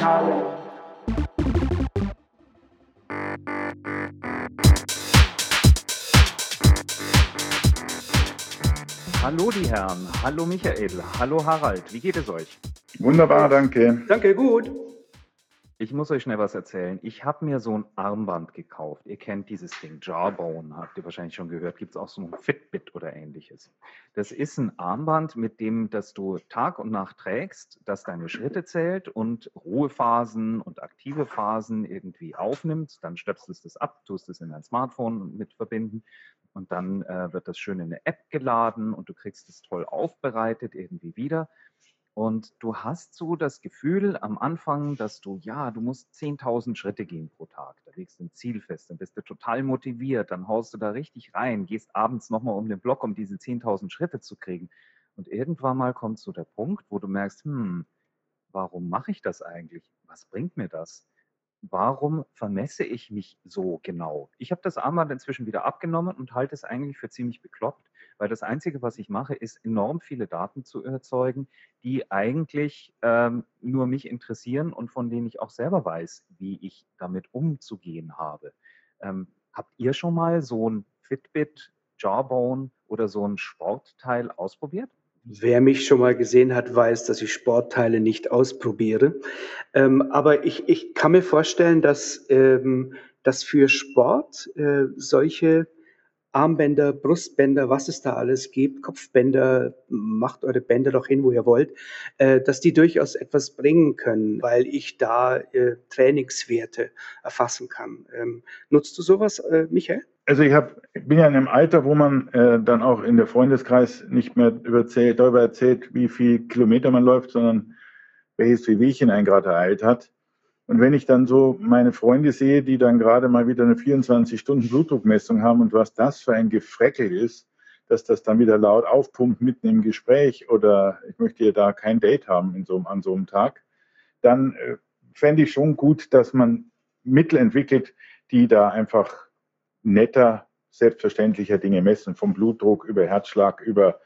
Sportteile. Hallo die Herren, hallo Michael, hallo Harald, wie geht es euch? Wunderbar, danke. Danke, gut. Ich muss euch schnell was erzählen. Ich habe mir so ein Armband gekauft. Ihr kennt dieses Ding, Jawbone, habt ihr wahrscheinlich schon gehört. Gibt es auch so ein Fitbit oder ähnliches. Das ist ein Armband, mit dem, dass du Tag und Nacht trägst, das deine Schritte zählt und Ruhephasen und aktive Phasen irgendwie aufnimmt. Dann stöpselst du es ab, tust es in dein Smartphone mit verbinden und dann äh, wird das schön in eine App geladen und du kriegst es toll aufbereitet irgendwie wieder. Und du hast so das Gefühl am Anfang, dass du, ja, du musst 10.000 Schritte gehen pro Tag. Da legst du ein Ziel fest, dann bist du total motiviert, dann haust du da richtig rein, gehst abends nochmal um den Block, um diese 10.000 Schritte zu kriegen. Und irgendwann mal kommt so der Punkt, wo du merkst, hm, warum mache ich das eigentlich? Was bringt mir das? Warum vermesse ich mich so genau? Ich habe das Armband inzwischen wieder abgenommen und halte es eigentlich für ziemlich bekloppt, weil das Einzige, was ich mache, ist enorm viele Daten zu erzeugen, die eigentlich ähm, nur mich interessieren und von denen ich auch selber weiß, wie ich damit umzugehen habe. Ähm, habt ihr schon mal so ein Fitbit, Jawbone oder so ein Sportteil ausprobiert? Wer mich schon mal gesehen hat, weiß, dass ich Sportteile nicht ausprobiere. Ähm, aber ich, ich kann mir vorstellen, dass, ähm, dass für Sport äh, solche Armbänder, Brustbänder, was es da alles gibt, Kopfbänder, macht eure Bänder doch hin, wo ihr wollt, äh, dass die durchaus etwas bringen können, weil ich da äh, Trainingswerte erfassen kann. Ähm, nutzt du sowas, äh, Michael? Also ich hab, bin ja in einem Alter, wo man äh, dann auch in der Freundeskreis nicht mehr überzählt, darüber erzählt, wie viel Kilometer man läuft, sondern welches Wehwehchen einen gerade ereilt hat. Und wenn ich dann so meine Freunde sehe, die dann gerade mal wieder eine 24-Stunden-Blutdruckmessung haben und was das für ein Gefreckel ist, dass das dann wieder laut aufpumpt mitten im Gespräch oder ich möchte ja da kein Date haben in so, an so einem Tag, dann äh, fände ich schon gut, dass man Mittel entwickelt, die da einfach netter, selbstverständlicher Dinge messen, vom Blutdruck über Herzschlag, über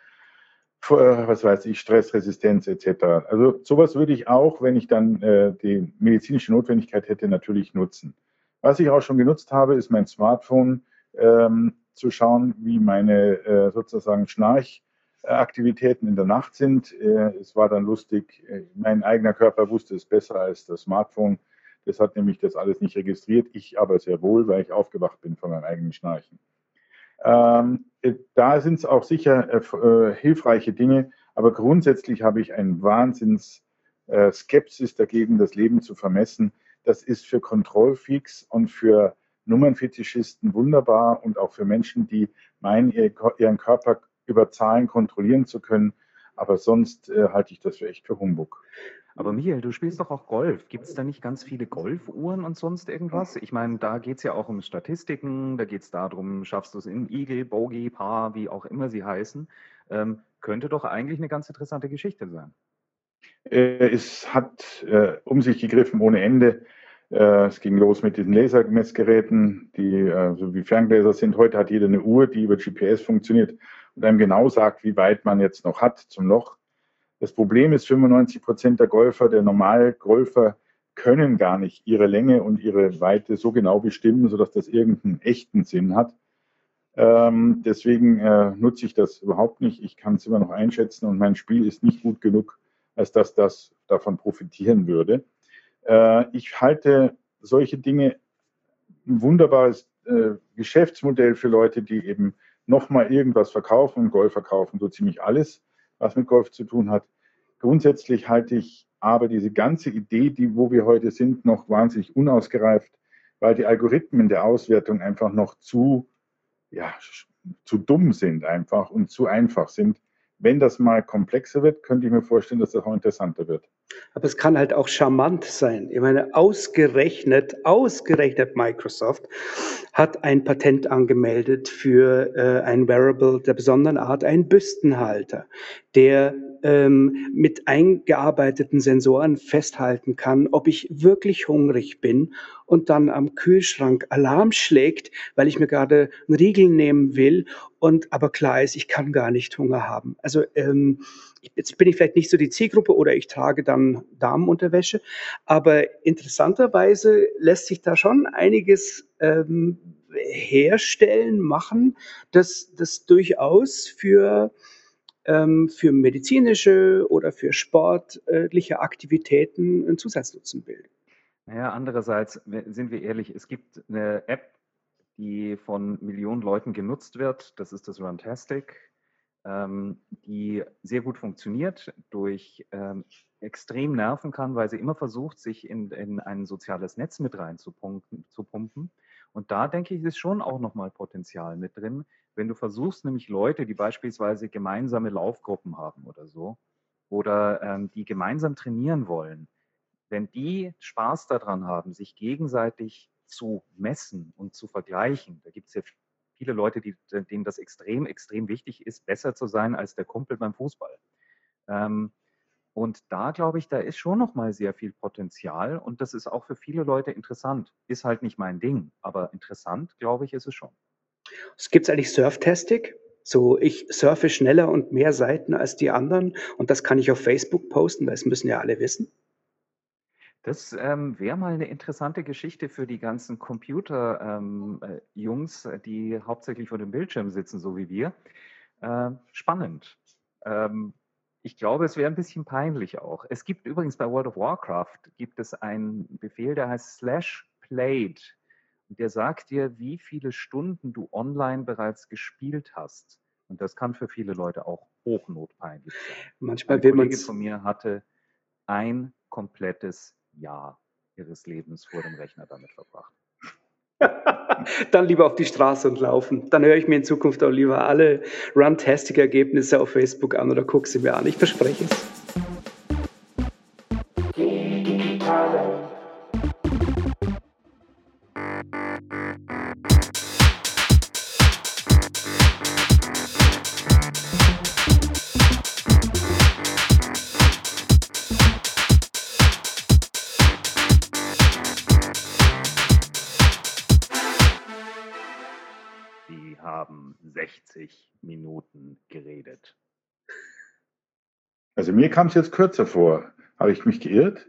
was weiß ich, Stressresistenz etc. Also sowas würde ich auch, wenn ich dann äh, die medizinische Notwendigkeit hätte, natürlich nutzen. Was ich auch schon genutzt habe, ist mein Smartphone, ähm, zu schauen, wie meine äh, sozusagen Schnarchaktivitäten in der Nacht sind. Äh, es war dann lustig, äh, mein eigener Körper wusste es besser als das Smartphone. Das hat nämlich das alles nicht registriert, ich aber sehr wohl, weil ich aufgewacht bin von meinem eigenen Schnarchen. Ähm, äh, da sind es auch sicher äh, äh, hilfreiche Dinge, aber grundsätzlich habe ich einen Wahnsinns äh, Skepsis dagegen, das Leben zu vermessen. Das ist für Kontrollfreaks und für Nummernfetischisten wunderbar und auch für Menschen, die meinen, ihren Körper über Zahlen kontrollieren zu können. Aber sonst äh, halte ich das für echt für Humbug. Aber Michael, du spielst doch auch Golf. Gibt es da nicht ganz viele Golfuhren und sonst irgendwas? Ich meine, da geht es ja auch um Statistiken, da geht es darum, schaffst du es in Eagle, Bogey, Paar, wie auch immer sie heißen. Ähm, könnte doch eigentlich eine ganz interessante Geschichte sein. Äh, es hat äh, um sich gegriffen ohne Ende. Äh, es ging los mit diesen Lasermessgeräten, die äh, so wie Ferngläser sind. Heute hat jeder eine Uhr, die über GPS funktioniert und einem genau sagt, wie weit man jetzt noch hat zum Loch. Das Problem ist, 95 Prozent der Golfer, der Normalgolfer, können gar nicht ihre Länge und ihre Weite so genau bestimmen, sodass das irgendeinen echten Sinn hat. Ähm, deswegen äh, nutze ich das überhaupt nicht. Ich kann es immer noch einschätzen und mein Spiel ist nicht gut genug, als dass das davon profitieren würde. Äh, ich halte solche Dinge ein wunderbares äh, Geschäftsmodell für Leute, die eben nochmal irgendwas verkaufen. Golf verkaufen so ziemlich alles, was mit Golf zu tun hat. Grundsätzlich halte ich aber diese ganze Idee, die, wo wir heute sind, noch wahnsinnig unausgereift, weil die Algorithmen der Auswertung einfach noch zu, ja, zu dumm sind einfach und zu einfach sind. Wenn das mal komplexer wird, könnte ich mir vorstellen, dass das auch interessanter wird. Aber es kann halt auch charmant sein. Ich meine, ausgerechnet, ausgerechnet Microsoft hat ein Patent angemeldet für äh, ein Wearable der besonderen Art, einen Büstenhalter, der ähm, mit eingearbeiteten Sensoren festhalten kann, ob ich wirklich hungrig bin und dann am Kühlschrank Alarm schlägt, weil ich mir gerade einen Riegel nehmen will und aber klar ist, ich kann gar nicht Hunger haben. Also ähm, jetzt bin ich vielleicht nicht so die Zielgruppe oder ich trage dann Damenunterwäsche, aber interessanterweise lässt sich da schon einiges ähm, herstellen, machen, das, das durchaus für ähm, für medizinische oder für sportliche Aktivitäten einen Zusatznutzen bilden. Naja, andererseits sind wir ehrlich, es gibt eine App, die von Millionen Leuten genutzt wird. Das ist das Runtastic, ähm, die sehr gut funktioniert, durch ähm, extrem nerven kann, weil sie immer versucht, sich in, in ein soziales Netz mit rein Und da denke ich, ist schon auch nochmal Potenzial mit drin, wenn du versuchst, nämlich Leute, die beispielsweise gemeinsame Laufgruppen haben oder so, oder ähm, die gemeinsam trainieren wollen, wenn die Spaß daran haben, sich gegenseitig zu messen und zu vergleichen, da gibt es ja viele Leute, die, denen das extrem, extrem wichtig ist, besser zu sein als der Kumpel beim Fußball. Ähm, und da glaube ich, da ist schon noch mal sehr viel Potenzial und das ist auch für viele Leute interessant. Ist halt nicht mein Ding, aber interessant, glaube ich, ist es schon. Es gibt eigentlich Surftastic. So, ich surfe schneller und mehr Seiten als die anderen und das kann ich auf Facebook posten, weil es müssen ja alle wissen. Das ähm, wäre mal eine interessante Geschichte für die ganzen Computer-Jungs, ähm, äh, die hauptsächlich vor dem Bildschirm sitzen, so wie wir. Äh, spannend. Ähm, ich glaube, es wäre ein bisschen peinlich auch. Es gibt übrigens bei World of Warcraft gibt es einen Befehl, der heißt slash played. Und der sagt dir, wie viele Stunden du online bereits gespielt hast. Und das kann für viele Leute auch hochnotpeinlich sein. Manchmal will man von mir hatte ein komplettes Jahr ihres Lebens vor dem Rechner damit verbracht. Dann lieber auf die Straße und laufen. Dann höre ich mir in Zukunft auch lieber alle Runtastic-Ergebnisse auf Facebook an oder gucke sie mir an. Ich verspreche es. Haben 60 Minuten geredet. Also mir kam es jetzt kürzer vor. Habe ich mich geirrt?